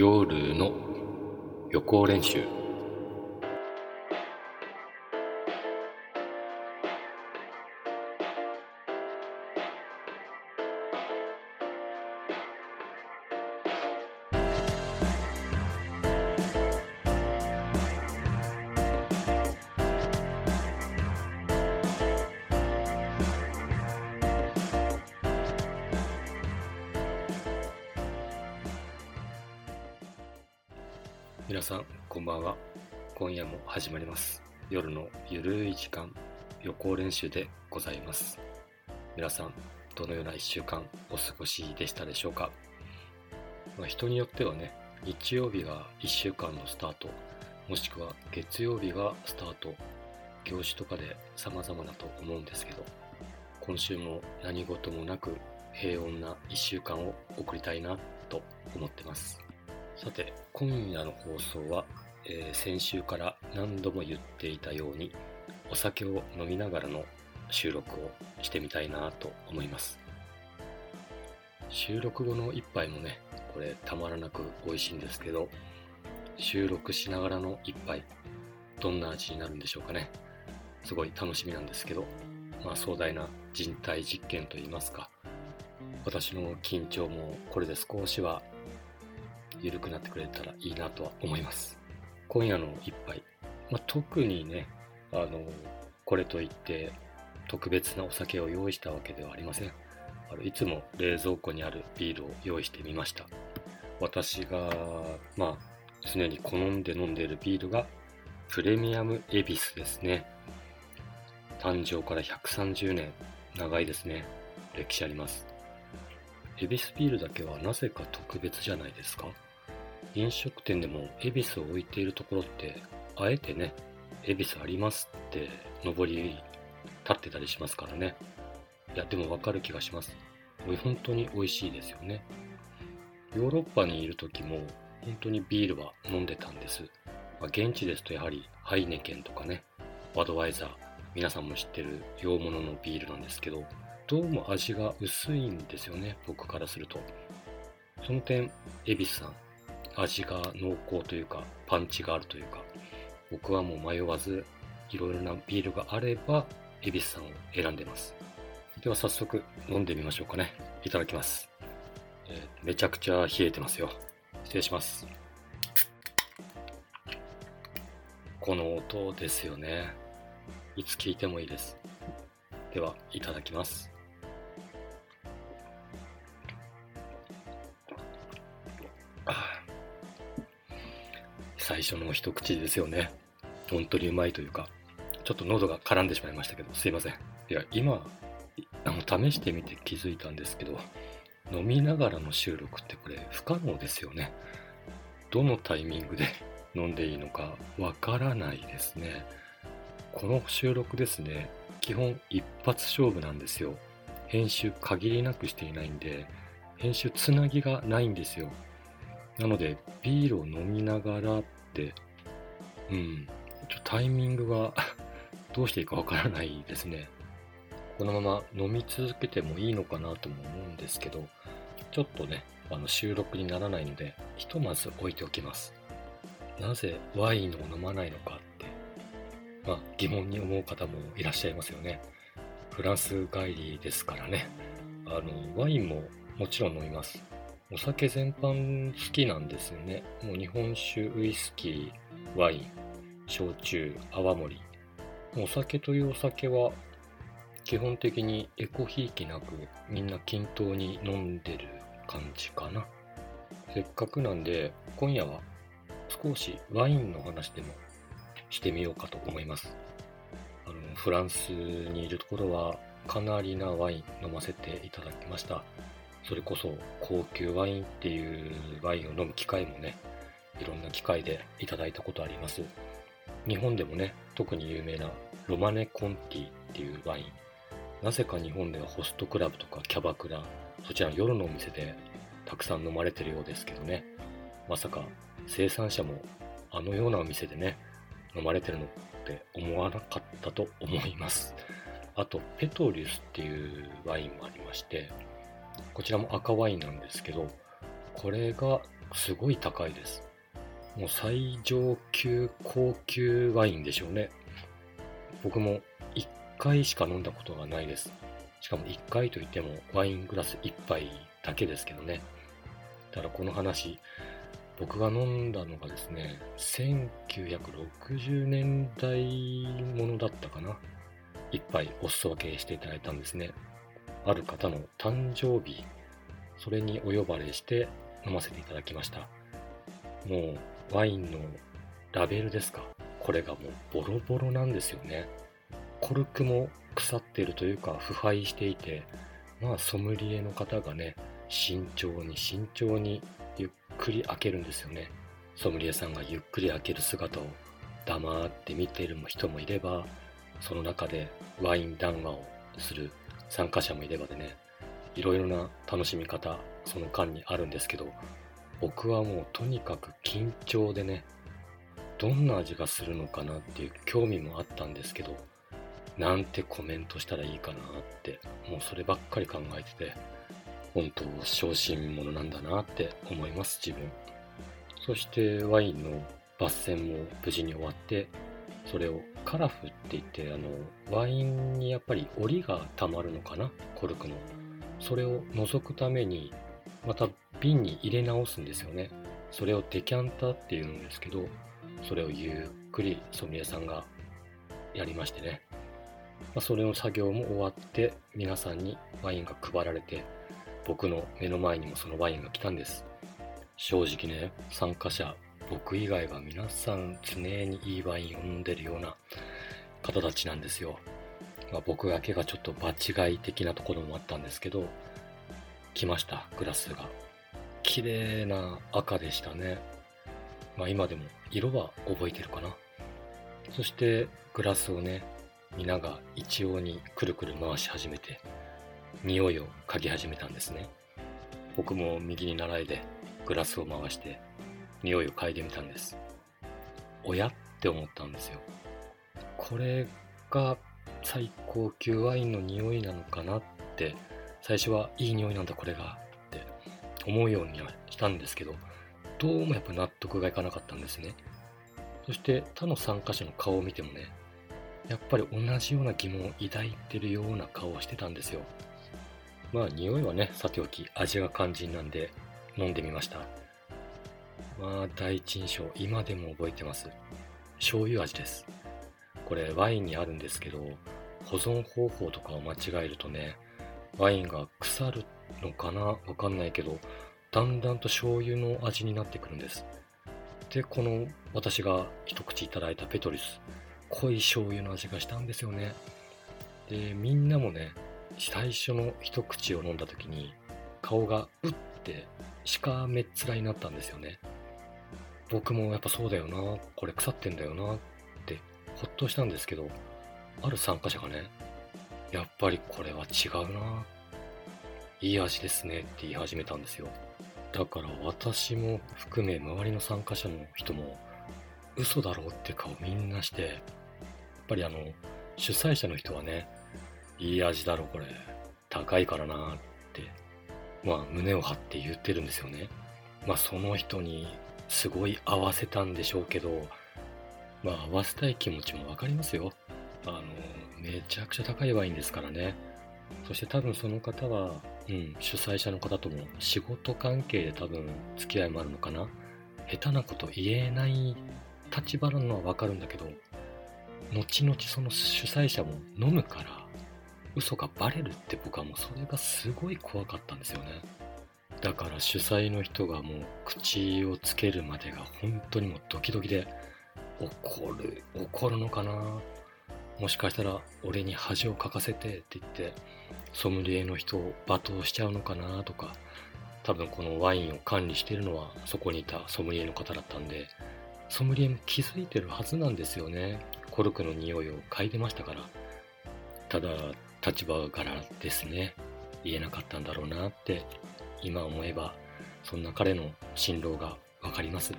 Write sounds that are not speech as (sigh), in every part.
夜の予行練習。予行練習でございます。皆さんどのような1週間お過ごしでしたでしょうか、まあ、人によってはね日曜日が1週間のスタートもしくは月曜日がスタート業種とかで様々だと思うんですけど今週も何事もなく平穏な1週間を送りたいなと思ってます。さて、今夜の放送は、えー、先週から何度も言っていたように、お酒を飲みながらの収録をしてみたいなと思います。収録後の一杯もね、これたまらなく美味しいんですけど、収録しながらの一杯、どんな味になるんでしょうかね。すごい楽しみなんですけど、まあ壮大な人体実験といいますか、私の緊張もこれで少しは緩くなってくれたらいいなとは思います。今夜の一杯、まあ、特にね、あの、これといって特別なお酒を用意したわけではありません。あのいつも冷蔵庫にあるビールを用意してみました。私が、まあ、常に好んで飲んでいるビールがプレミアムエビスですね。誕生から130年、長いですね。歴史あります。エビスビールだけはなぜか特別じゃないですか？飲食店でも恵比寿を置いているところって、あえてね、恵比寿ありますって上り立ってたりしますからね。いや、でもわかる気がします。本当に美味しいですよね。ヨーロッパにいる時も本当にビールは飲んでたんです。まあ、現地ですとやはりハイネケンとかね、バドワイザー、皆さんも知ってる洋物のビールなんですけど、どうも味が薄いんですよね、僕からすると。その点、恵比寿さん、味が濃厚というか、パンチがあるというか、僕はもう迷わず、いろいろなビールがあれば、恵比寿さんを選んでます。では早速飲んでみましょうかね。いただきます。えー、めちゃくちゃ冷えてますよ。失礼します。この音ですよね。いつ聞いてもいいです。では、いただきます。最初の一口ですよね。本当にうまいというか、ちょっと喉が絡んでしまいましたけど、すいません。いや、今、あの試してみて気づいたんですけど、飲みながらの収録ってこれ不可能ですよね。どのタイミングで (laughs) 飲んでいいのかわからないですね。この収録ですね、基本一発勝負なんですよ。編集限りなくしていないんで、編集つなぎがないんですよ。なので、ビールを飲みながら、うん、ちょタイミングが (laughs) どうしていいかわからないですね。このまま飲み続けてもいいのかなとも思うんですけど、ちょっとね、あの収録にならないので、ひとまず置いておきます。なぜワインを飲まないのかって、まあ疑問に思う方もいらっしゃいますよね。フランス帰りですからね。あの、ワインももちろん飲みます。お酒全般好きなんですよね。もう日本酒、ウイスキー、ワイン、焼酎、泡盛。お酒というお酒は基本的にエコひいきなくみんな均等に飲んでる感じかな。せっかくなんで今夜は少しワインの話でもしてみようかと思います。あのフランスにいるところはかなりなワイン飲ませていただきました。それこそ高級ワインっていうワインを飲む機会もね、いろんな機会でいただいたことあります。日本でもね、特に有名なロマネ・コンティっていうワイン。なぜか日本ではホストクラブとかキャバクラ、そちらの夜のお店でたくさん飲まれてるようですけどね。まさか生産者もあのようなお店でね、飲まれてるのって思わなかったと思います。あと、ペトリュスっていうワインもありまして、こちらも赤ワインなんですけど、これがすごい高いです。もう最上級高級ワインでしょうね。僕も1回しか飲んだことがないです。しかも1回といってもワイングラス1杯だけですけどね。ただこの話、僕が飲んだのがですね、1960年代ものだったかな。一杯お裾分けしていただいたんですね。ある方の誕生日、それにお呼ばれして飲ませていただきました。もうワインのラベルですか？これがもうボロボロなんですよね。コルクも腐っているというか腐敗していて、まあソムリエの方がね、慎重に慎重にゆっくり開けるんですよね。ソムリエさんがゆっくり開ける姿を黙って見ている人もいれば、その中でワイン談話をする参加者もいればでね、いろいろな楽しみ方、その間にあるんですけど、僕はもうとにかく緊張でね、どんな味がするのかなっていう興味もあったんですけど、なんてコメントしたらいいかなって、もうそればっかり考えてて、本当小心者なんだなって思います、自分。そしてワインの抜栓も無事に終わって、それをカラフって言って、あの、ワインにやっぱり檻が溜まるのかな？コルクの。それを除くために、また瓶に入れ直すんですよね。それをデキャンターっていうんですけど、それをゆっくりソムリエさんがやりましてね。まあ、それの作業も終わって、皆さんにワインが配られて、僕の目の前にもそのワインが来たんです。正直ね、参加者僕以外は皆さん常にいいワインを飲んでるような方たちなんですよ。まあ、僕だけがちょっと場違い的なところもあったんですけど、来ました、グラスが。綺麗な赤でしたね。まあ今でも色は覚えてるかな。そしてグラスをね、皆が一様にくるくる回し始めて、匂いを嗅ぎ始めたんですね。僕も右に習いでグラスを回して匂いを嗅いでみたんです。おや？って思ったんですよ。これが最高級ワインの匂いなのかなって最初はいい匂いなんだこれがって思うようにはしたんですけどどうもやっぱ納得がいかなかったんですね。そして他の参加者の顔を見てもねやっぱり同じような疑問を抱いてるような顔をしてたんですよ。まあ匂いはねさておき味が肝心なんで飲んでみました。まあ、第一印象、今でも覚えてます。醤油味です。これ、ワインにあるんですけど、保存方法とかを間違えるとね、ワインが腐るのかな？わかんないけど、だんだんと醤油の味になってくるんです。で、この私が一口いただいたペトリス、濃い醤油の味がしたんですよね。で、みんなもね、最初の一口を飲んだ時に、顔がうってしかめっ面になったんですよね。僕もやっぱそうだよな、これ腐ってんだよなってほっとしたんですけど、ある参加者がね、やっぱりこれは違うな、いい味ですねって言い始めたんですよ。だから私も含め周りの参加者の人も嘘だろうって顔みんなして、やっぱりあの、主催者の人はね、いい味だろこれ、高いからなって、まあ胸を張って言ってるんですよね。まあその人にすごい合わせたんでしょうけど、まあ合わせたい気持ちもわかりますよ。あの、めちゃくちゃ高いワインですからね。そして多分その方は、うん、主催者の方とも仕事関係で多分付き合いもあるのかな。下手なこと言えない立場なのはわかるんだけど、後々その主催者も飲むから嘘がバレるって僕はもうそれがすごい怖かったんですよね。だから主催の人がもう口をつけるまでが本当にもうドキドキで怒る、怒るのかな？もしかしたら俺に恥をかかせてって言ってソムリエの人を罵倒しちゃうのかなとか多分このワインを管理してるのはそこにいたソムリエの方だったんでソムリエも気づいてるはずなんですよね。コルクの匂いを嗅いでましたから。ただ立場柄ですね。言えなかったんだろうなって今思えばそんな彼の心労がわかります。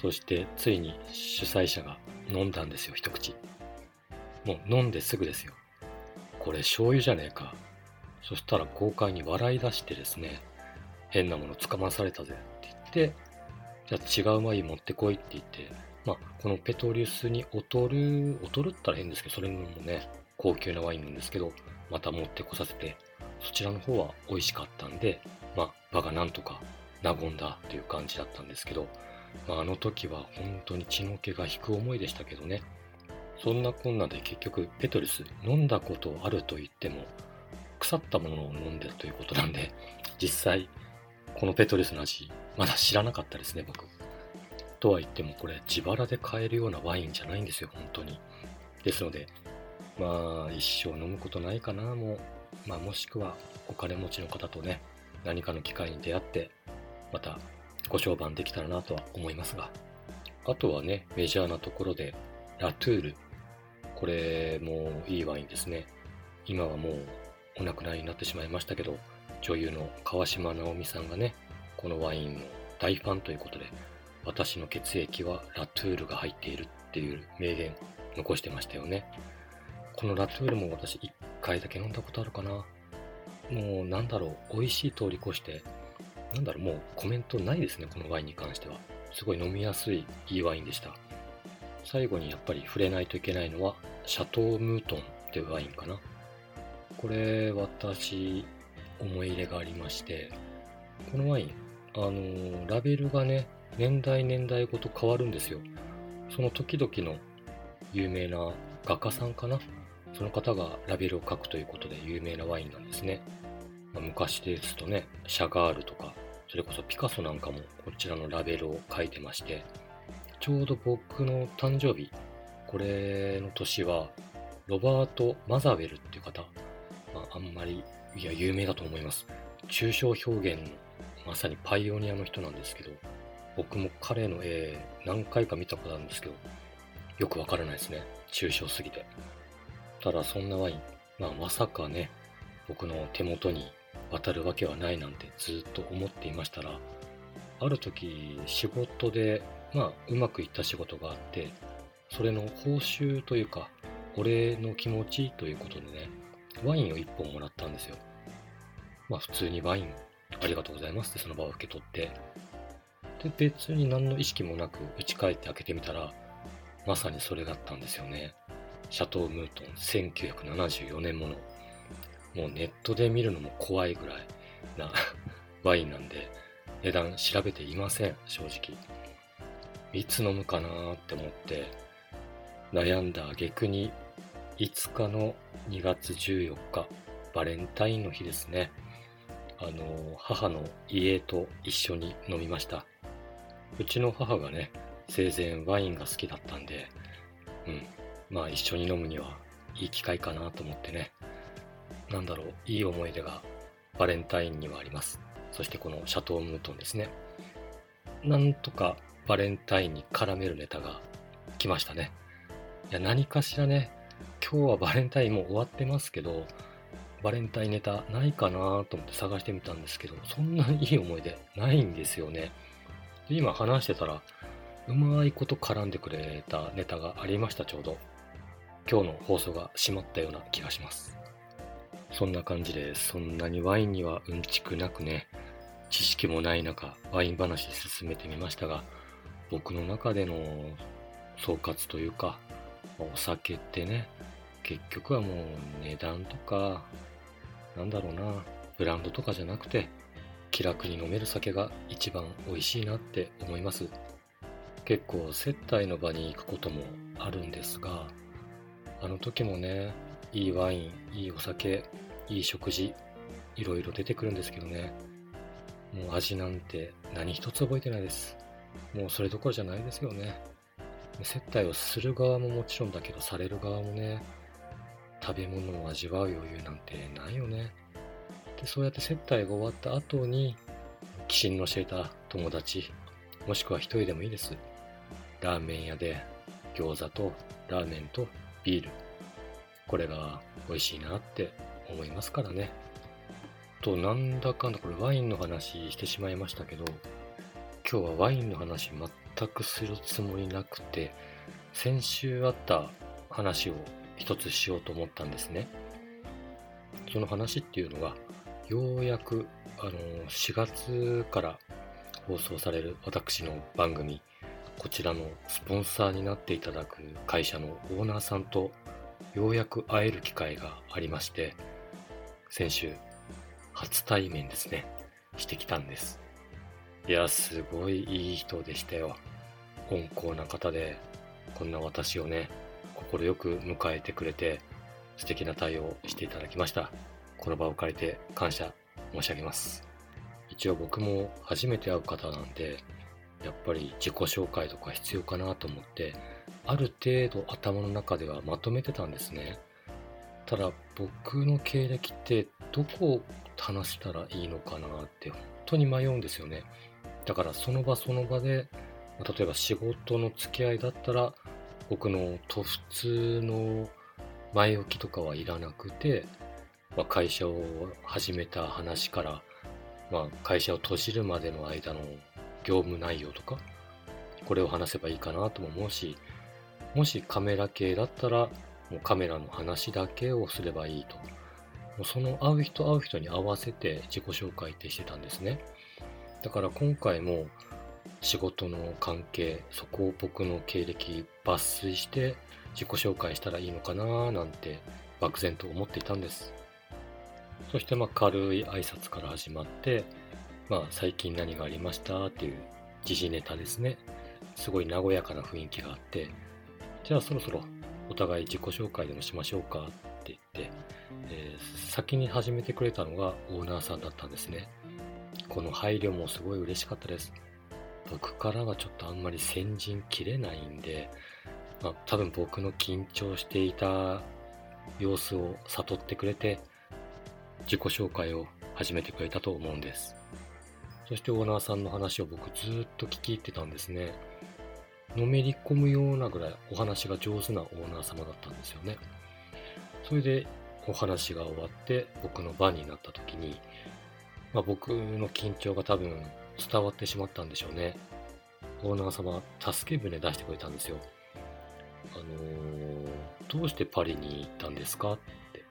そしてついに主催者が飲んだんですよ一口。もう飲んですぐですよ。これ醤油じゃねえか。そしたら豪快に笑い出してですね変なものつかまされたぜって言って、じゃあ違うワイン持ってこいって言って、まあ、このペトリウスに劣る、劣るったら変ですけど、それもね、高級なワインなんですけど、また持ってこさせて、そちらの方は美味しかったんで、場がなんとか和んだという感じだったんですけど、まあ、あの時は本当に血の気が引く思いでしたけどね。そんなこんなで結局ペトリス飲んだことあると言っても腐ったものを飲んでるということなんで実際このペトリスの味まだ知らなかったですね僕。とは言ってもこれ自腹で買えるようなワインじゃないんですよ本当に。ですのでまあ一生飲むことないかなもう、まあ、もしくはお金持ちの方とね何かの機会に出会ってまたご商売できたらなとは思いますが。あとはねメジャーなところでラトゥール。これもいいワインですね。今はもうお亡くなりになってしまいましたけど女優の川島直美さんがねこのワインの大ファンということで私の血液はラトゥールが入っているっていう名言残してましたよね。このラトゥールも私1回だけ飲んだことあるかな。もうなんだろう美味しい通り越してなんだろうもうコメントないですねこのワインに関しては。すごい飲みやすいいいワインでした。最後にやっぱり触れないといけないのはシャトームートンっていうワインかな。これ私思い入れがありましてこのワインあのー、ラベルがね年代年代ごと変わるんですよ。その時々の有名な画家さんかな。その方がラベルを書くということで有名なワインなんですね、昔ですとねシャガールとかそれこそピカソなんかもこちらのラベルを書いてましてちょうど僕の誕生日これの年はロバート・マザウェルっていう方、まあ、あんまりいや有名だと思います。抽象表現のまさにパイオニアの人なんですけど僕も彼の絵何回か見たことあるんですけどよくわからないですね。抽象すぎて。ただそんなワイン、まあ、まさかね僕の手元に渡るわけはないなんてずっと思っていましたらある時仕事でまあうまくいった仕事があってそれの報酬というかお礼の気持ちということでねワインを1本もらったんですよ。まあ普通にワインありがとうございますってその場を受け取ってで別に何の意識もなく打ち返って開けてみたらまさにそれだったんですよね。シャトー・ムートン1974年ものもうネットで見るのも怖いぐらいな (laughs) ワインなんで値段調べていません正直。いつ飲むかなーって思って悩んだ挙句に5日の2月14日バレンタインの日ですね。あの母の家と一緒に飲みました。うちの母がね生前ワインが好きだったんでうんまあ一緒に飲むにはいい機会かなと思ってね。なんだろう、いい思い出がバレンタインにはあります。そしてこのシャトームートンですね。なんとかバレンタインに絡めるネタが来ましたね。いや、何かしらね、今日はバレンタインもう終わってますけど、バレンタインネタないかなと思って探してみたんですけど、そんないい思い出ないんですよね。で今話してたら、うまいこと絡んでくれたネタがありました、ちょうど。今日の放送が閉まったような気がします。そんな感じで、そんなにワインにはうんちくなくね、知識もない中、ワイン話進めてみましたが、僕の中での総括というか、お酒ってね、結局はもう値段とか、なんだろうな、ブランドとかじゃなくて、気楽に飲める酒が一番美味しいなって思います。結構接待の場に行くこともあるんですが、あの時もね、いいワイン、いいお酒、いい食事、いろいろ出てくるんですけどね。もう味なんて何一つ覚えてないです。もうそれどころじゃないですよね。接待をする側ももちろんだけど、される側もね、食べ物を味わう余裕なんてないよね。で、そうやって接待が終わった後に、寄進の教えた友達、もしくは一人でもいいです。ラーメン屋で餃子とラーメンとビール。これが美味しいなって思いますからね。と、なんだかんだこれワインの話してしまいましたけど、今日はワインの話全くするつもりなくて、先週あった話を一つしようと思ったんですね。その話っていうのが、ようやく、あの、4月から放送される私の番組、こちらのスポンサーになっていただく会社のオーナーさんとようやく会える機会がありまして、先週、初対面ですね、してきたんです。いや、すごいいい人でしたよ。温厚な方で、こんな私をね、快く迎えてくれて、素敵な対応をしていただきました。この場を借りて感謝申し上げます。一応僕も初めて会う方なんで、やっぱり自己紹介とか必要かなと思って、ある程度頭の中ではまとめてたんですね。ただ僕の経歴ってどこを話したらいいのかなって本当に迷うんですよね。だからその場その場で、例えば仕事の付き合いだったら僕のと普通の前置きとかはいらなくて、まあ、会社を始めた話から、まあ、会社を閉じるまでの間の業務内容とか、これを話せばいいかなとも思うし、もしカメラ系だったら、もうカメラの話だけをすればいいと。もうその会う人会う人に合わせて自己紹介ってしてたんですね。だから今回も仕事の関係、そこを僕の経歴抜粋して自己紹介したらいいのかななんて漠然と思っていたんです。そしてまあ軽い挨拶から始まって、まあ最近何がありましたっていう時事ネタですね。すごい和やかな雰囲気があって、じゃあそろそろお互い自己紹介でもしましょうかって言って、えー、先に始めてくれたのがオーナーさんだったんですね。この配慮もすごい嬉しかったです。僕からはちょっとあんまり先陣切れないんで、まあ、多分僕の緊張していた様子を悟ってくれて、自己紹介を始めてくれたと思うんです。そしてオーナーさんの話を僕ずっと聞き入ってたんですね。のめり込むようなぐらいお話が上手なオーナー様だったんですよね。それでお話が終わって僕の番になった時に、まあ、僕の緊張が多分伝わってしまったんでしょうね。オーナー様、助け舟出してくれたんですよ。あのー、どうしてパリに行ったんですかって。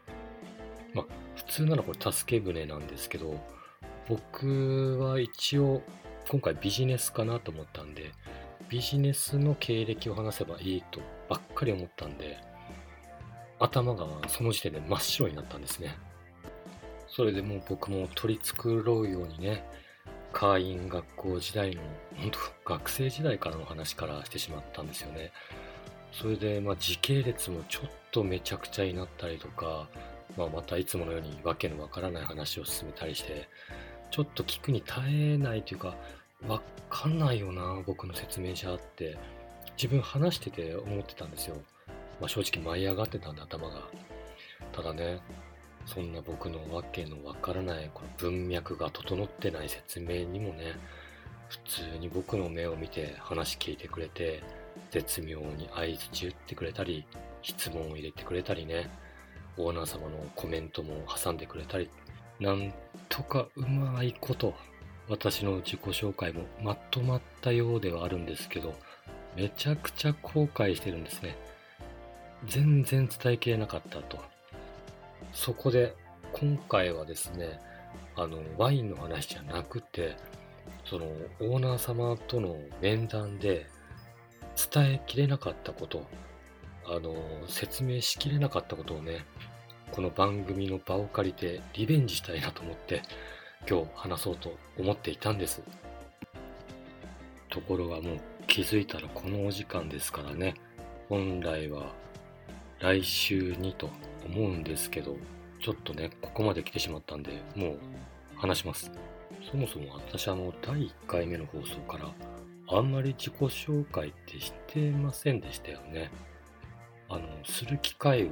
まあ、普通ならこれ助け舟なんですけど、僕は一応、今回ビジネスかなと思ったんで、ビジネスの経歴を話せばいいとばっかり思ったんで、頭がその時点で真っ白になったんですね。それでもう僕も取り繕うようにね、会員学校時代の、本当学生時代からの話からしてしまったんですよね。それで、まあ、時系列もちょっとめちゃくちゃになったりとか、まあ、またいつものようにわけのわからない話を進めたりして、ちょっと聞くに耐えないというか、わかんないよな、僕の説明者って、自分話してて思ってたんですよ。まあ、正直舞い上がってたんで、頭が。ただね、そんな僕のわけのわからないこの文脈が整ってない説明にもね、普通に僕の目を見て話聞いてくれて、絶妙に合図打ってくれたり、質問を入れてくれたりね、オーナー様のコメントも挟んでくれたり、なんとかうまいこと、私の自己紹介もまとまったようではあるんですけど、めちゃくちゃ後悔してるんですね。全然伝えきれなかったと。そこで今回はですね、あの、ワインの話じゃなくて、そのオーナー様との面談で伝えきれなかったこと、あの、説明しきれなかったことをね、この番組の場を借りてリベンジしたいなと思って今日話そうと思っていたんです。ところがもう気づいたらこのお時間ですからね、本来は来週にと思うんですけど、ちょっとね、ここまで来てしまったんで、もう話します。そもそも私あの、第1回目の放送から、あんまり自己紹介ってしてませんでしたよね。あの、する機会を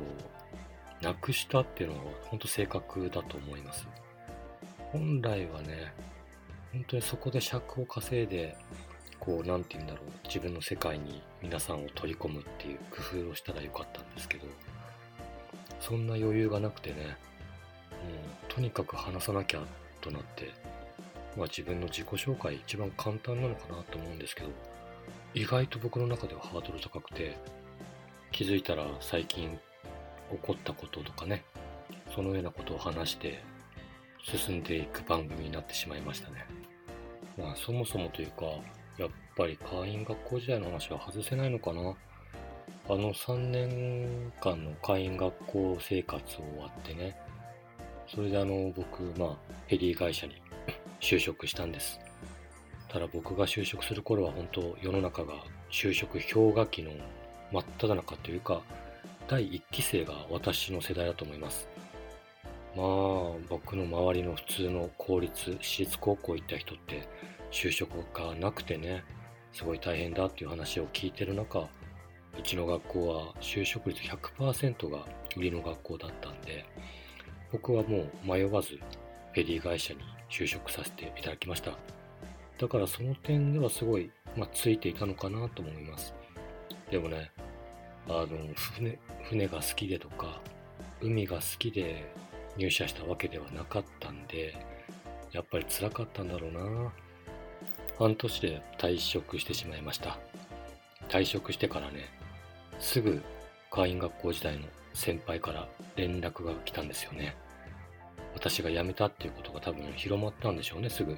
なくしたっていうのは本当正確だと思います。本来はね、本当にそこで尺を稼いで、こう、なんて言うんだろう、自分の世界に皆さんを取り込むっていう工夫をしたらよかったんですけど、そんな余裕がなくてね、もうとにかく話さなきゃとなって、まあ自分の自己紹介一番簡単なのかなと思うんですけど、意外と僕の中ではハードル高くて、気づいたら最近起こったこととかね、そのようなことを話して進んでいく番組になってしまいましたね。まあそもそもというか、やっぱり会員学校時代の話は外せないのかな。あの3年間の会員学校生活を終わってね、それであの僕、まあフェリー会社に (clears throat) 就職したんです。ただ僕が就職する頃は本当世の中が就職氷河期の真っ只中というか第1期生が私の世代だと思います。まあ僕の周りの普通の公立私立高校行った人って就職がなくてねすごい大変だっていう話を聞いてる中うちの学校は就職率100%が売りの学校だったんで僕はもう迷わずフェリー会社に就職させていただきました。だからその点ではすごい、まあ、ついていたのかなと思います。でもねあの船船が好きでとか海が好きで入社したわけではなかったんでやっぱり辛かったんだろうな。半年で退職してしまいました。退職してからねすぐ会員学校時代の先輩から連絡が来たんですよね。私が辞めたっていうことが多分広まったんでしょうねすぐ。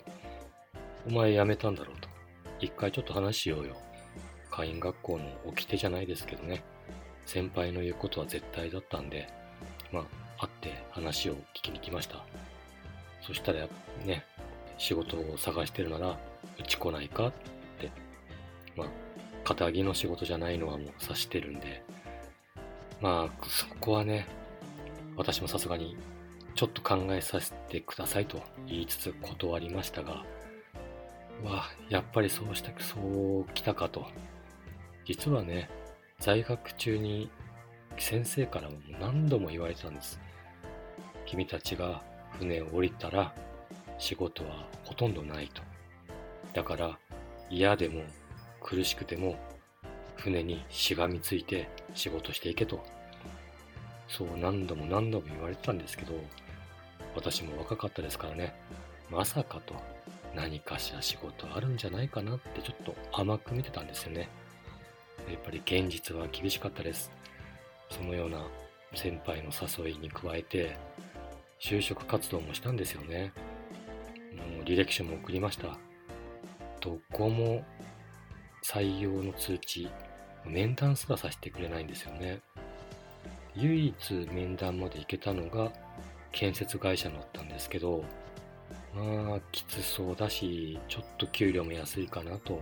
お前辞めたんだろうと。一回ちょっと話しようよ。会員学校の掟じゃないですけどね。先輩の言うことは絶対だったんでまあ会って話を聞きに来ましたそしたらね仕事を探してるならうち来ないか？って、まあ、肩着の仕事じゃないのはもう察してるんで、まあ、そこはね、私もさすがにちょっと考えさせてくださいと言いつつ断りましたが、わやっぱりそうした、そう来たかと。実はね、在学中に先生からも何度も言われてたんです。君たちが船を降りたら仕事はほとんどないと。だから嫌でも苦しくても船にしがみついて仕事していけと。そう何度も何度も言われてたんですけど、私も若かったですからね、まさかと何かしら仕事あるんじゃないかなってちょっと甘く見てたんですよね。やっぱり現実は厳しかったです。そのような先輩の誘いに加えて、就職活動もしたんですよね。もう履歴書も送りました。どこも採用の通知、面談すらさせてくれないんですよね。唯一面談まで行けたのが建設会社だったんですけど、まあ、きつそうだし、ちょっと給料も安いかなと。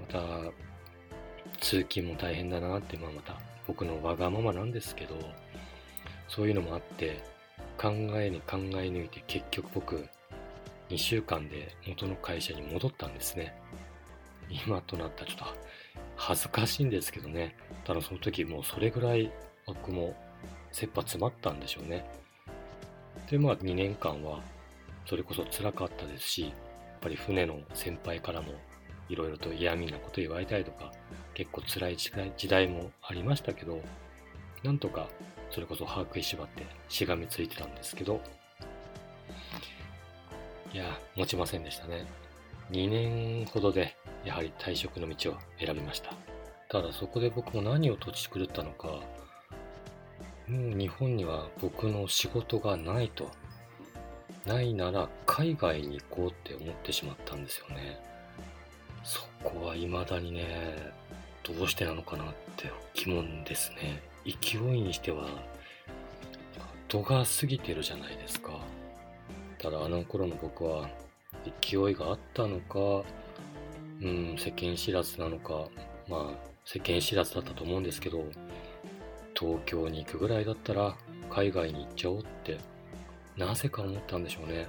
また、通勤も大変だなって、まあまた僕のわがままなんですけど、そういうのもあって、考えに考え抜いて結局僕、2週間で元の会社に戻ったんですね。今となったらちょっと恥ずかしいんですけどね。ただその時もうそれぐらい僕も切羽詰まったんでしょうね。で、まあ2年間はそれこそ辛かったですし、やっぱり船の先輩からもいろいろと嫌味なこと言われたりとか、結構辛い時代もありましたけど、なんとかそれこそ歯食いしばってしがみついてたんですけど、いや、持ちませんでしたね。2年ほどで、やはり退職の道を選びました。ただそこで僕も何を土地狂ったのか、もう日本には僕の仕事がないと。ないなら海外に行こうって思ってしまったんですよね。そこは未だにね、どうしてなのかなって疑問ですね。勢いにしては、度が過ぎてるじゃないですか。ただあの頃の僕は勢いがあったのか、うん、世間知らずなのか、まあ世間知らずだったと思うんですけど、東京に行くぐらいだったら海外に行っちゃおうってなぜか思ったんでしょうね。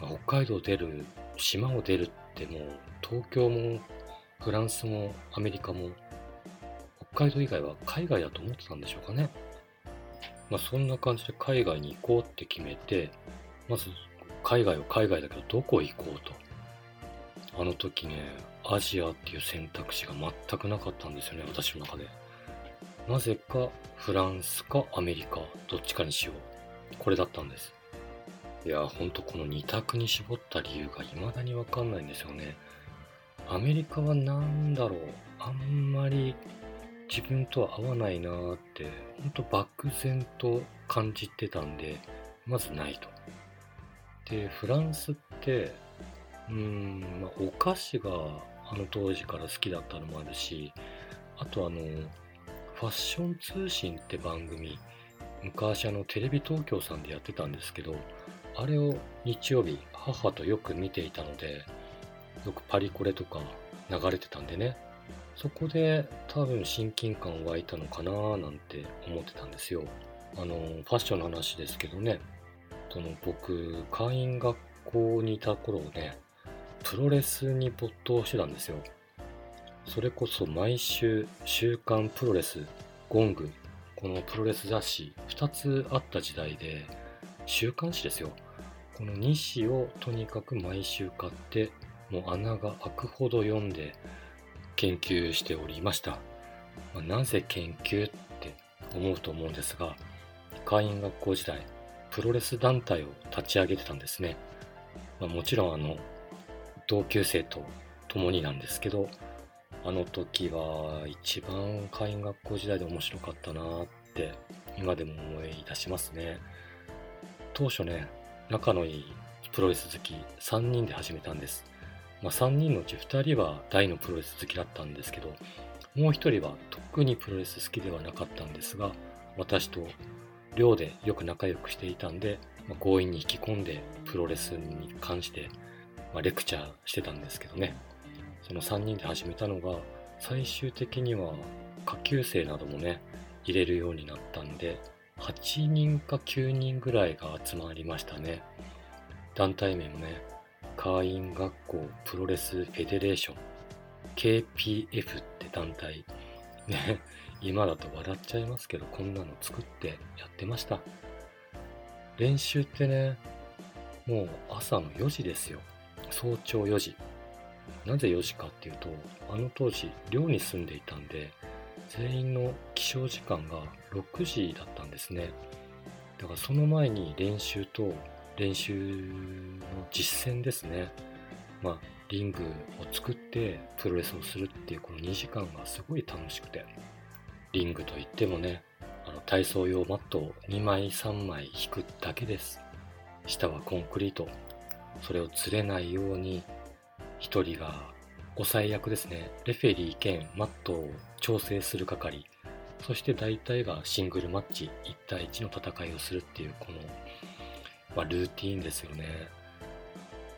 まあ、北海道出る、島を出るってもう東京もフランスもアメリカも北海道以外は海外だと思ってたんでしょうかね。まあそんな感じで海外に行こうって決めて、まず、海外は海外だけど、どこ行こうと。あの時ね、アジアっていう選択肢が全くなかったんですよね、私の中で。なぜか、フランスかアメリカ、どっちかにしよう。これだったんです。いや、ほんとこの2択に絞った理由が未だにわかんないんですよね。アメリカは何だろう。あんまり自分とは合わないなーって、ほんと漠然と感じてたんで、まずないと。で、フランスってうーん、まあ、お菓子があの当時から好きだったのもあるし、あとあの、ファッション通信って番組、昔あのテレビ東京さんでやってたんですけど、あれを日曜日母とよく見ていたので、よくパリコレとか流れてたんでね、そこで多分親近感湧いたのかななんて思ってたんですよ。あの、ファッションの話ですけどね、その僕、会員学校にいた頃ね、プロレスに没頭してたんですよ。それこそ毎週、週刊プロレス、ゴング、このプロレス雑誌2つあった時代で、週刊誌ですよ。この2紙をとにかく毎週買って、もう穴が開くほど読んで研究しておりました。まあ、なぜ研究って思うと思うんですが、会員学校時代、プロレス団体を立ち上げてたんですね。まあ、もちろんあの、同級生と共になんですけど、あの時は一番会員学校時代で面白かったなって今でも思い出しますね。当初ね、仲のいいプロレス好き3人で始めたんです。まあ、3人のうち2人は大のプロレス好きだったんですけど、もう1人は特にプロレス好きではなかったんですが、私と寮でよく仲良くしていたんで、まあ、強引に引き込んでプロレスに関して、まあ、レクチャーしてたんですけどね。その3人で始めたのが、最終的には下級生などもね、入れるようになったんで、8人か9人ぐらいが集まりましたね。団体名もね、会員学校プロレスフェデレーション。KPF って団体。ね (laughs) 今だと笑っちゃいますけどこんなの作ってやってました。練習ってねもう朝の4時ですよ。早朝4時。なぜ4時かっていうとあの当時寮に住んでいたんで全員の起床時間が6時だったんですね。だからその前に練習と練習の実践ですね。まあ、リングを作ってプロレスをするっていうこの2時間がすごい楽しくて。リングといってもね、あの体操用マットを2枚3枚引くだけです。下はコンクリート。それをずれないように1人が抑え役ですね。レフェリー兼マットを調整する係。そして大体がシングルマッチ1対1の戦いをするっていうこのまあ、ルーティーンですよね。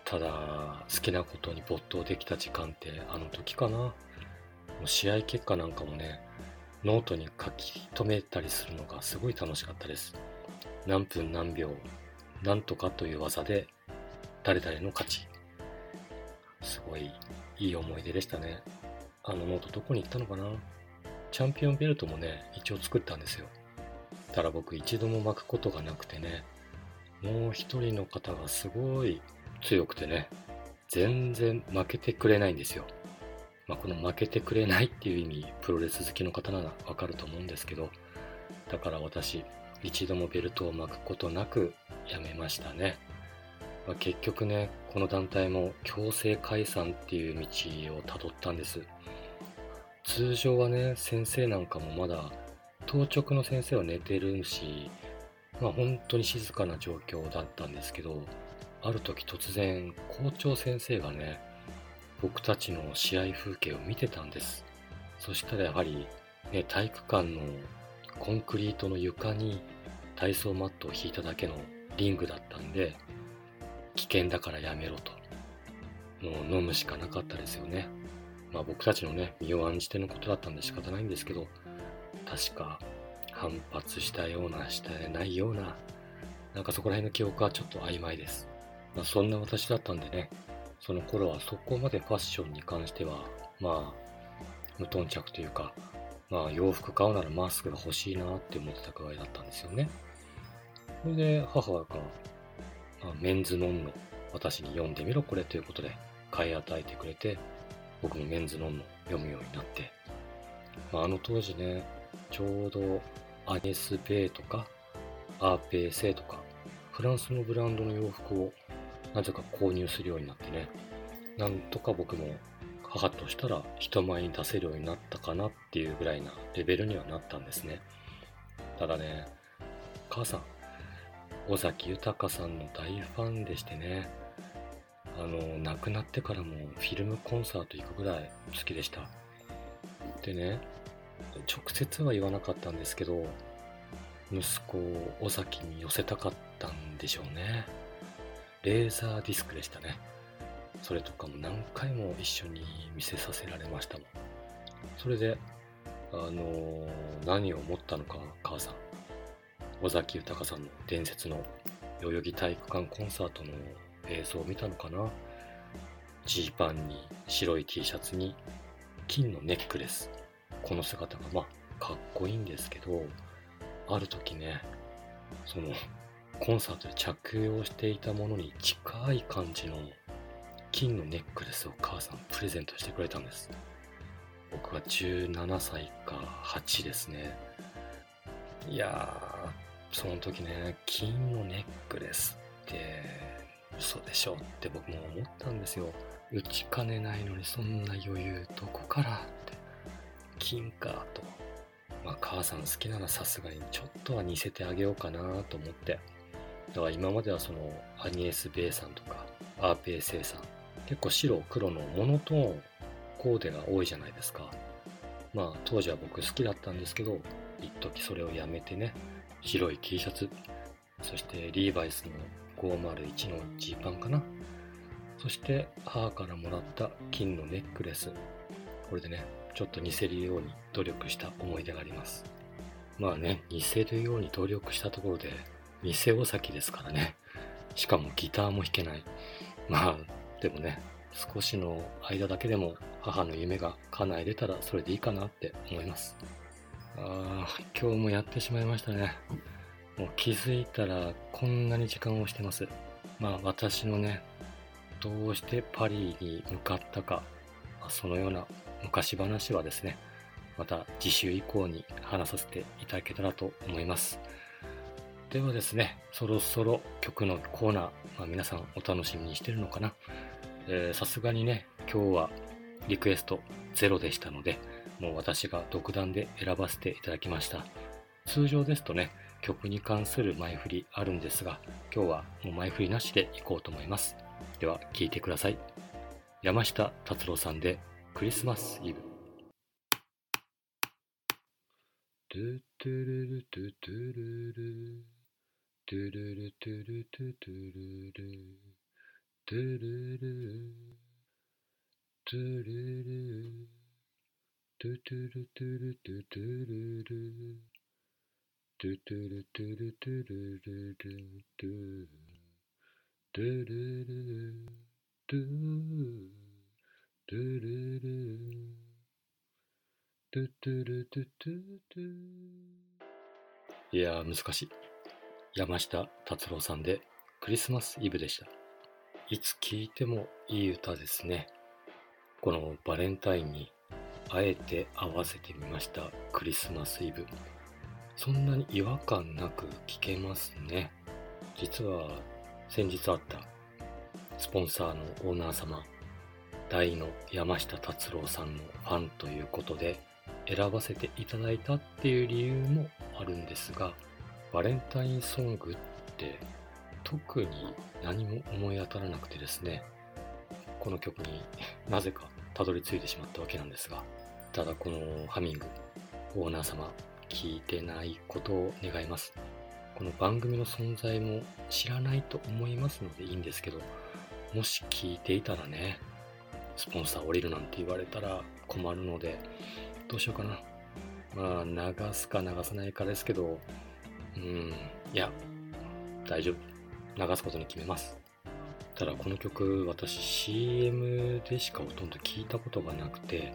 ただ、好きなことに没頭できた時間ってあの時かな。もう試合結果なんかもね、ノートに書き留めたりするのがすごい楽しかったです。何分何秒、なんとかという技で誰々の勝ち。すごいいい思い出でしたね。あのノートどこに行ったのかなチャンピオンベルトもね、一応作ったんですよ。ただ僕一度も巻くことがなくてね、もう一人の方がすごい強くてね、全然負けてくれないんですよ。まあ、この負けてくれないっていう意味、プロレス好きの方ならわかると思うんですけど、だから私、一度もベルトを巻くことなくやめましたね。まあ、結局ね、この団体も強制解散っていう道をたどったんです。通常はね、先生なんかもまだ、当直の先生は寝てるし、まあ本当に静かな状況だったんですけど、ある時突然校長先生がね、僕たちの試合風景を見てたんです。そしたらやはり、ね、体育館のコンクリートの床に体操マットを引いただけのリングだったんで、危険だからやめろと。もう飲むしかなかったですよね。まあ僕たちのね、身を案じてのことだったんで仕方ないんですけど、確か反発したような、してないような、なんかそこら辺の記憶はちょっと曖昧です。まあ、そんな私だったんでね、その頃はそこまでファッションに関しては、まあ、無頓着というか、まあ洋服買うならマスクが欲しいなって思ってた具合だったんですよね。それで母が、まあ、メンズノンノ、私に読んでみろこれということで買い与えてくれて、僕もメンズノンノ読むようになって、まあ、あの当時ね、ちょうどアネスペイとか、アーペーセイとか、フランスのブランドの洋服をなぜか購入するようになってね、なんとか僕も母としたら人前に出せるようになったかなっていうぐらいなレベルにはなったんですね。ただね、母さん、尾崎豊さんの大ファンでしてね、あの亡くなってからもフィルムコンサート行くぐらい好きでした。でね直接は言わなかったんですけど息子を尾崎に寄せたかったんでしょうね。レーザーディスクでしたね。それとかも何回も一緒に見せさせられましたもん。それであのー、何を思ったのか母さん。尾崎豊さんの伝説の代々木体育館コンサートの映像を見たのかな。ジーパンに白い T シャツに金のネックレス。この姿がまあかっこいいんですけどある時ねそのコンサートで着用していたものに近い感じの金のネックレスを母さんプレゼントしてくれたんです。僕は17歳か8ですね。いやーその時ね金のネックレスって嘘でしょって僕も思ったんですよ。打ちかねないのにそんな余裕どこから金かと。まあ母さん好きならさすがにちょっとは似せてあげようかなと思って。だから今まではそのアニエス・ベイさんとかアーペイ・セイさん。結構白黒のモノトーンコーデが多いじゃないですか。まあ当時は僕好きだったんですけど一時それをやめてね。白い T シャツ。そしてリーバイスの501のジーパンかな。そして母からもらった金のネックレス。これでねちょっと似せるように努力した思い出がありますまあね似せるように努力したところで店尾崎ですからね。しかもギターも弾けない。まあ、でもね、少しの間だけでも母の夢が叶えれたらそれでいいかなって思います。ああ、今日もやってしまいましたね。もう気づいたらこんなに時間をしてます。まあ私のね、どうしてパリに向かったか、そのような昔話はですね、また次週以降に話させていただけたらと思います。ではですね、そろそろ曲のコーナー、まあ、皆さんお楽しみにしてるのかなさすがにね、今日はリクエストゼロでしたので、もう私が独断で選ばせていただきました。通常ですとね、曲に関する前振りあるんですが、今日はもう前振りなしでいこうと思います。では、聴いてください。山下達郎さんでクリスマスイブ。トゥトゥルルトゥトゥルル。トゥルルトゥルトゥトゥルル。トゥルル。トゥルルトゥトゥル。トゥルトゥトゥルルトゥトゥルトゥル。トゥルルルトゥトゥルルトゥ。トゥルルトゥトゥルトゥトゥトゥいやー難しい。山下達郎さんでクリスマスイブでした。いつ聴いてもいい歌ですね。このバレンタインにあえて合わせてみましたクリスマスイブ。そんなに違和感なく聴けますね。実は先日あったスポンサーのオーナー様、大の山下達郎さんのファンということで選ばせていただいたっていう理由もあるんですが、バレンタインソングって特に何も思い当たらなくてですね、この曲になぜかたどり着いてしまったわけなんですが、ただこのハミング、オーナー様、聞いてないことを願います。この番組の存在も知らないと思いますのでいいんですけど、もし聞いていたらね、スポンサー降りるなんて言われたら困るので、どうしようかな。まあ、流すか流さないかですけど、うん、いや、大丈夫。流すことに決めます。ただこの曲、私 CM でしかほとんど聞いたことがなくて、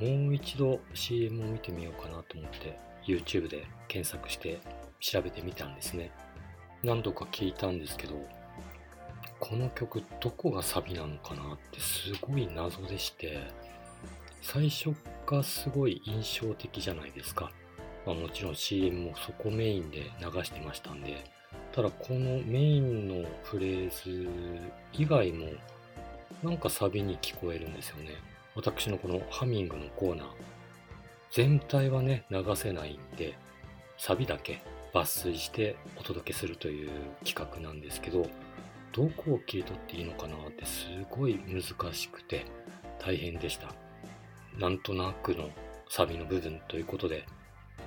もう一度 CM を見てみようかなと思って YouTube で検索して調べてみたんですね。何度か聞いたんですけど、この曲どこがサビなのかなってすごい謎でして、最初がすごい印象的じゃないですか。まあ、もちろん CM もそこメインで流してましたんで、ただこのメインのフレーズ以外もなんかサビに聞こえるんですよね。私のこのハミングのコーナー、全体はね、流せないんで、サビだけ抜粋してお届けするという企画なんですけど、どこを切り取っていいのかなってすごい難しくて大変でした。なんとなくのサビの部分ということで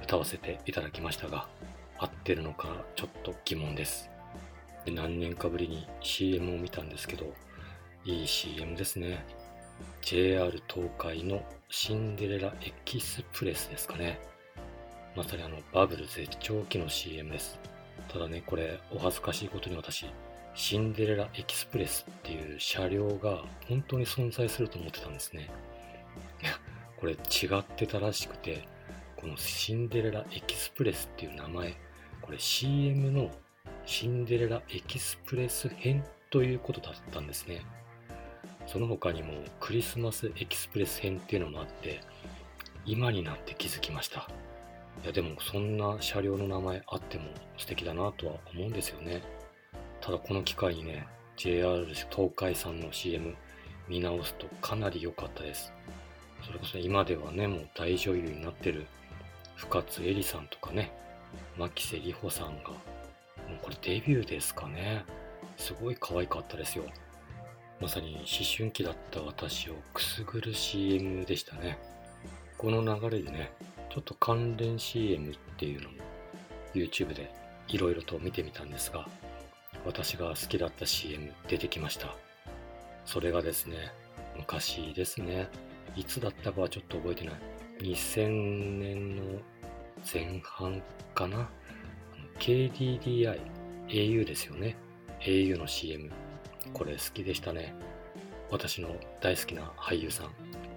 歌わせていただきましたが、合ってるのかちょっと疑問です。で何年かぶりに CM を見たんですけど、いい CM ですね。JR 東海のシンデレラエキスプレスですかね。まさにあのバブル絶頂期の CM です。ただね、これお恥ずかしいことに私、シンデレラエキスプレスっていう車両が本当に存在すると思ってたんですね。いや、これ違ってたらしくて、このシンデレラエキスプレスっていう名前、これ CM のシンデレラエキスプレス編ということだったんですね。その他にもクリスマスエキスプレス編っていうのもあって、今になって気づきました。いやでもそんな車両の名前あっても素敵だなとは思うんですよね。ただこの機会にね、JR 東海さんの CM 見直すとかなり良かったです。それこそ今ではね、もう大女優になってる深津絵里さんとかね、牧瀬里穂さんが、もうこれデビューですかね。すごい可愛かったですよ。まさに思春期だった私をくすぐる CM でしたね。この流れでね、ちょっと関連 CM っていうのも YouTube でいろいろと見てみたんですが、私が好きだった CM 出てきました。それがですね、昔ですね、いつだったかはちょっと覚えてない。2000年の前半かな。KDDI、au ですよね。au の CM。これ好きでしたね。私の大好きな俳優さん、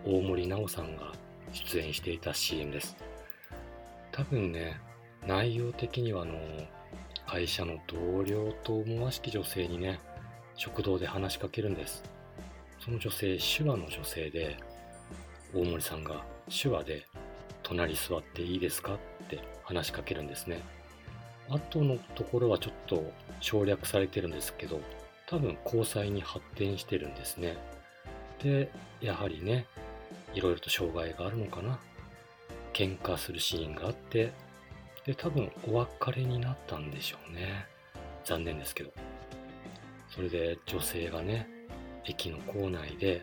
大森奈緒さんが出演していた CM です。多分ね、内容的にはあの、会社の同僚と思わしき女性にね、食堂で話しかけるんです。その女性、手話の女性で、大森さんが手話で、隣座っていいですかって話しかけるんですね。後のところはちょっと省略されてるんですけど、多分交際に発展してるんですね。で、やはりね、いろいろと障害があるのかな。喧嘩するシーンがあって、で、多分お別れになったんでしょうね。残念ですけど。それで女性がね、駅の構内で、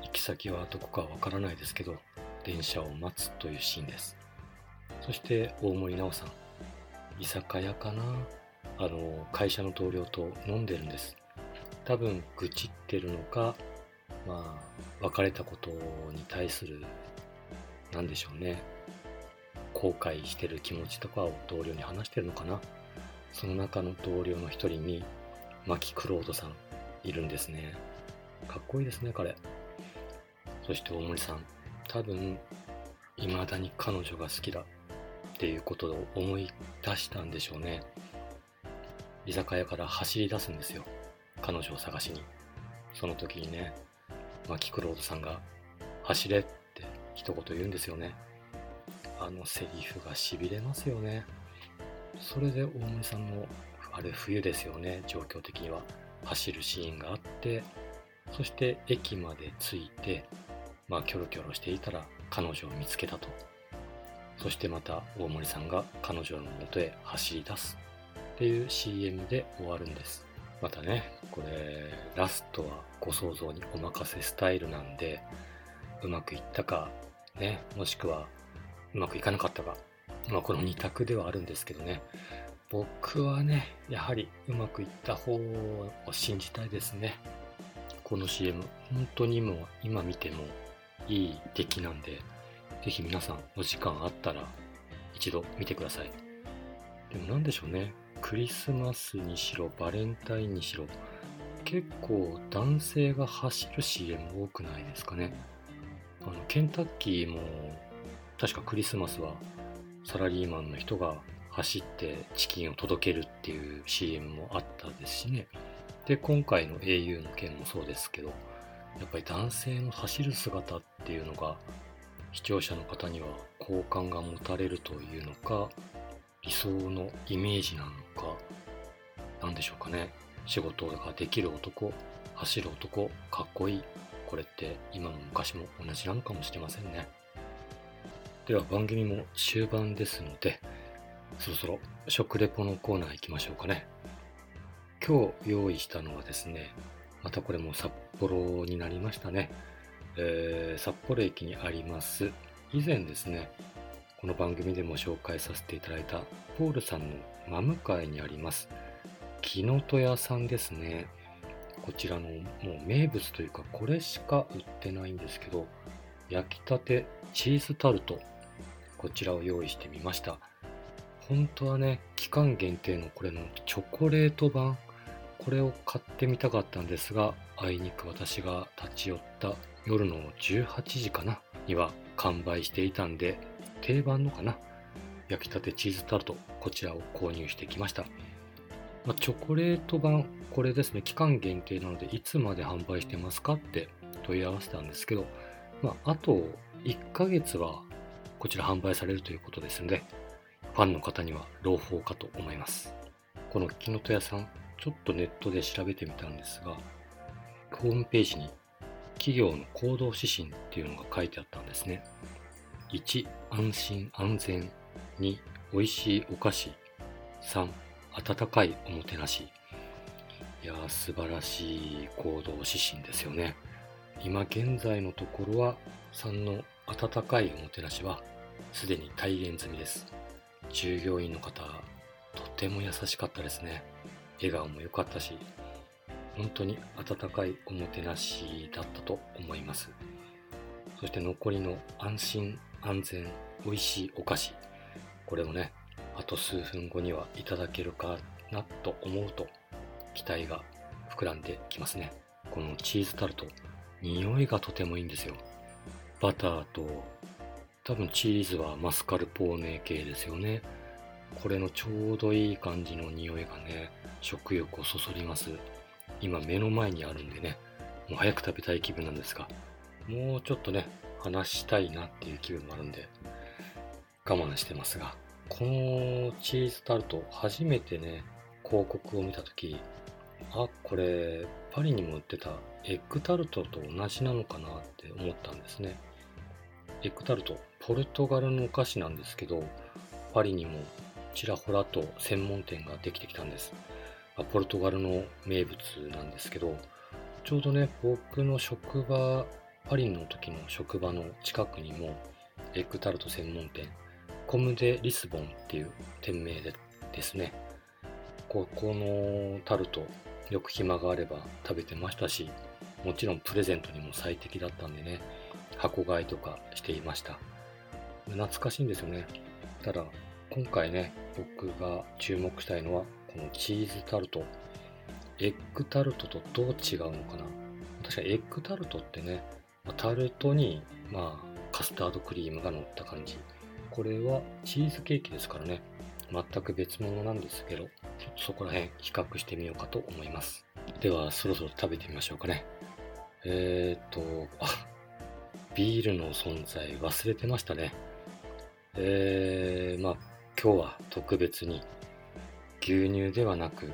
行き先はどこかわからないですけど、電車を待つというシーンです。そして大森奈緒さん、居酒屋かな？あの、会社の同僚と飲んでるんです。多分愚痴ってるのか、まあ、別れたことに対する、なんでしょうね。後悔してる気持ちとかを同僚に話してるのかなその中の同僚の一人に、マキ・クロードさんいるんですね。かっこいいですね、彼。そして大森さん、多分、未だに彼女が好きだっていうことを思い出したんでしょうね。居酒屋から走り出すんですよ。彼女を探しに。その時にね、マキ・クロードさんが、走れって一言言うんですよね。あのセリフがしびれますよね。それで大森さんの、あれ冬ですよね、状況的には。走るシーンがあって、そして駅まで着いて、まあキョロキョロしていたら彼女を見つけたと。そしてまた大森さんが彼女のもとへ走り出すっていう CM で終わるんです。またね、これ、ラストはご想像にお任せスタイルなんで、うまくいったか、ね、もしくはうまくいかなかったか、まあこの2択ではあるんですけどね、僕はね、やはりうまくいった方を信じたいですね。この CM、本当にもう今見てもいい出来なんで、ぜひ皆さんお時間あったら一度見てください。でも何でしょうね。クリスマスにしろ、バレンタインにしろ、結構男性が走る CM 多くないですかね。あの、ケンタッキーも確かクリスマスはサラリーマンの人が走ってチキンを届けるっていう CM もあったですしね。で、今回の au の件もそうですけど、やっぱり男性の走る姿っていうのが視聴者の方には好感が持たれるというのか、理想のイメージなのか、なんでしょうかね。仕事ができる男、走る男、かっこいい。これって今も昔も同じなのかもしれませんね。では番組も終盤ですので、そろそろ食レポのコーナー行きましょうかね。今日用意したのはですね、またこれも札幌になりましたね。えー、札幌駅にあります。以前ですね、この番組でも紹介させていただいたポールさんの真向かいにあります。木の戸屋さんですね。こちらのもう名物というかこれしか売ってないんですけど、焼きたてチーズタルト。こちらを用意してみました。本当はね、期間限定のこれのチョコレート版、これを買ってみたかったんですが、あいにく私が立ち寄った夜の18時かなには完売していたんで、定番のかな焼きたてチーズタルト、こちらを購入してきました。まあ、チョコレート版、これですね、期間限定なので、いつまで販売してますかって問い合わせたんですけど、まあ、あと1ヶ月はこちら販売されるということですので、ファンの方には朗報かと思います。この木の戸屋さん、ちょっとネットで調べてみたんですが、ホームページに企業の行動指針っていうのが書いてあったんですね。1、安心安全。2、美味しいお菓子。3、温かいおもてなし。いやー、素晴らしい行動指針ですよね。今現在のところは3の温かいおもてなしはすでに体現済みです。従業員の方、とても優しかったですね。笑顔も良かったし、本当に温かいおもてなしだったと思います。そして残りの安心安全美味しいお菓子。これもね、あと数分後にはいただけるかなと思うと期待が膨らんできますね。このチーズタルト、匂いがとてもいいんですよ。バターと多分チーズはマスカルポーネ系ですよね。これのちょうどいい感じの匂いがね、食欲をそそります。今目の前にあるんでね、もう早く食べたい気分なんですが、もうちょっとね、話したいなっていう気分もあるんで、我慢してますが、このチーズタルト、初めてね、広告を見たとき、あ、これ、パリにも売ってたエッグタルトと同じなのかなって思ったんですね。エッグタルト、ポルトガルのお菓子なんですけど、パリにもちらほらと専門店ができてきたんです。ポルトガルの名物なんですけど、ちょうどね、僕の職場、パリの時の職場の近くにも、エッグタルト専門店、コムデ・リスボンっていう店名でですね、ここのタルト、よく暇があれば食べてましたし、もちろんプレゼントにも最適だったんでね、箱買いとかしていました。懐かしいんですよね。ただ、今回ね、僕が注目したいのは、このチーズタルト。エッグタルトとどう違うのかな確かエッグタルトってね、タルトに、まあ、カスタードクリームが乗った感じ。これはチーズケーキですからね、全く別物なんですけど、ちょっとそこら辺比較してみようかと思います。では、そろそろ食べてみましょうかね。えーっと、あ、ビールの存在忘れてましたね。えー、まあ、今日は特別に牛乳ではなく、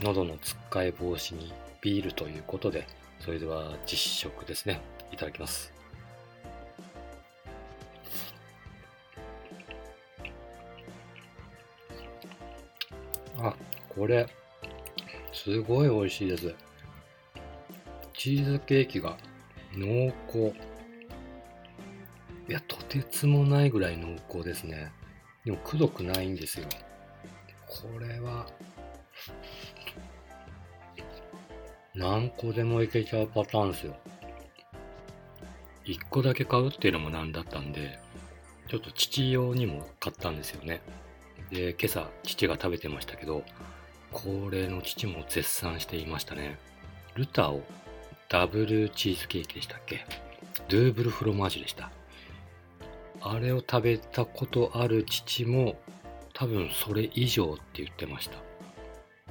喉のつっかえ防止にビールということで、それでは実食ですね。いただきます。あ、これ、すごい美味しいです。チーズケーキが濃厚。いや、とてつもないぐらい濃厚ですね。でも、くどくないんですよ。これは、何個でもいけちゃうパターンですよ。1個だけ買うっていうのもなんだったんで、ちょっと父用にも買ったんですよね。で、今朝父が食べてましたけど、高齢の父も絶賛していましたね。ルタオダブルチーズケーキでしたっけ？ドゥーブルフロマージュでした。あれを食べたことある父も多分それ以上って言ってました。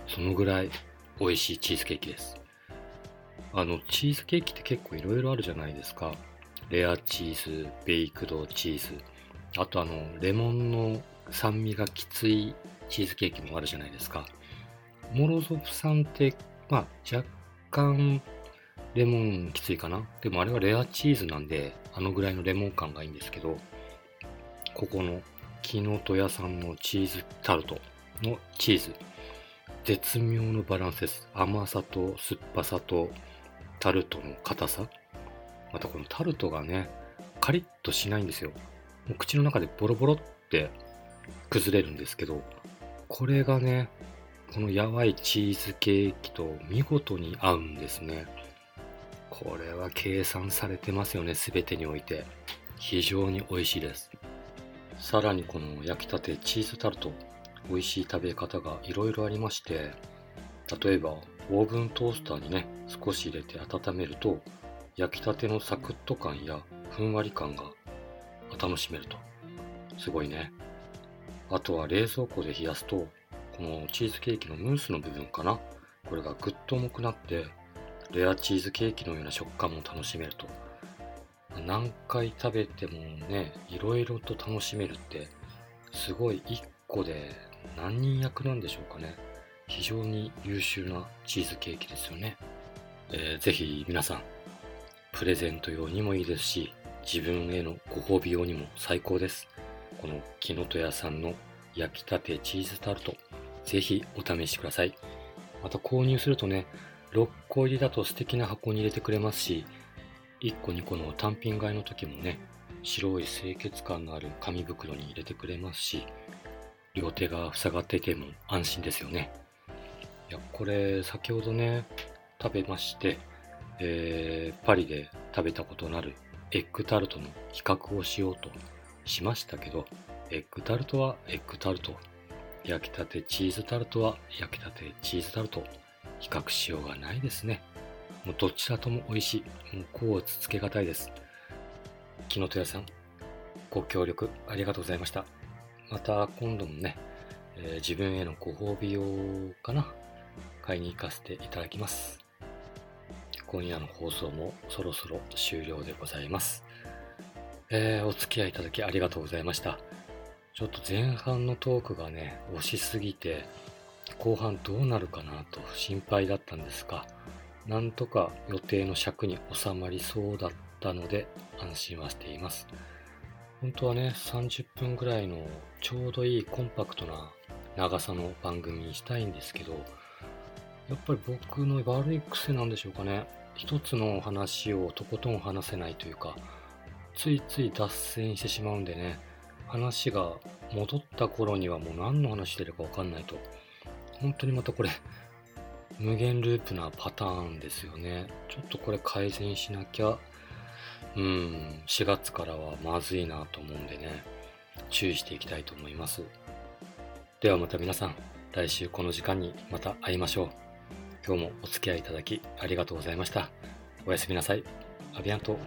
そのぐらい美味しいチーズケーキです。あの、チーズケーキって結構いろいろあるじゃないですか。レアチーズ、ベイクドチーズ。あとあの、レモンの酸味がきついチーズケーキもあるじゃないですか。モロゾフさんって、まあ、若干レモンきついかな？でもあれはレアチーズなんで、あのぐらいのレモン感がいいんですけど、ここの木の戸屋さんのチーズタルトのチーズ。絶妙のバランスです。甘さと酸っぱさとタルトの硬さ。またこのタルトがね、カリッとしないんですよ。もう口の中でボロボロって崩れるんですけど、これがね、このやわいチーズケーキと見事に合うんですね。これは計算されてますよね、すべてにおいて。非常に美味しいです。さらにこの焼きたてチーズタルト、美味しい食べ方がいろいろありまして、例えばオーブントースターにね、少し入れて温めると、焼きたてのサクッと感やふんわり感が楽しめると。すごいね。あとは冷蔵庫で冷やすと、このチーズケーキのムースの部分かな？これがぐっと重くなって、レアチーズケーキのような食感も楽しめると。何回食べてもね、いろいろと楽しめるって、すごい1個で何人役なんでしょうかね。非常に優秀なチーズケーキですよね。えー、ぜひ皆さん、プレゼント用にもいいですし、自分へのご褒美用にも最高です。この木の戸屋さんの焼きたてチーズタルト、ぜひお試しください。また購入するとね、6個入りだと素敵な箱に入れてくれますし、1個2個の単品買いの時もね、白い清潔感のある紙袋に入れてくれますし、両手が塞がっていても安心ですよね。いや、これ先ほどね、食べまして、えー、パリで食べたことのあるエッグタルトの比較をしようとしましたけど、エッグタルトはエッグタルト、焼きたてチーズタルトは焼きたてチーズタルト、比較しようがないですね。もうどちらとも美味しい。もうこうつつけがたいです。木の戸屋さん、ご協力ありがとうございました。また今度もね、えー、自分へのご褒美用かな買いに行かせていただきます。今夜の放送もそろそろ終了でございます。えー、お付き合いいただきありがとうございました。ちょっと前半のトークがね、押しすぎて、後半どうなるかなと心配だったんですが、なんとか予定の尺に収まりそうだったので安心はしています。本当はね、30分ぐらいのちょうどいいコンパクトな長さの番組にしたいんですけど、やっぱり僕の悪い癖なんでしょうかね。一つの話をとことん話せないというか、ついつい脱線してしまうんでね、話が戻った頃にはもう何の話してるかわかんないと。本当にまたこれ、無限ループなパターンですよね。ちょっとこれ改善しなきゃ、うん、4月からはまずいなと思うんでね、注意していきたいと思います。ではまた皆さん、来週この時間にまた会いましょう。今日もお付き合いいただきありがとうございました。おやすみなさい。アビアント。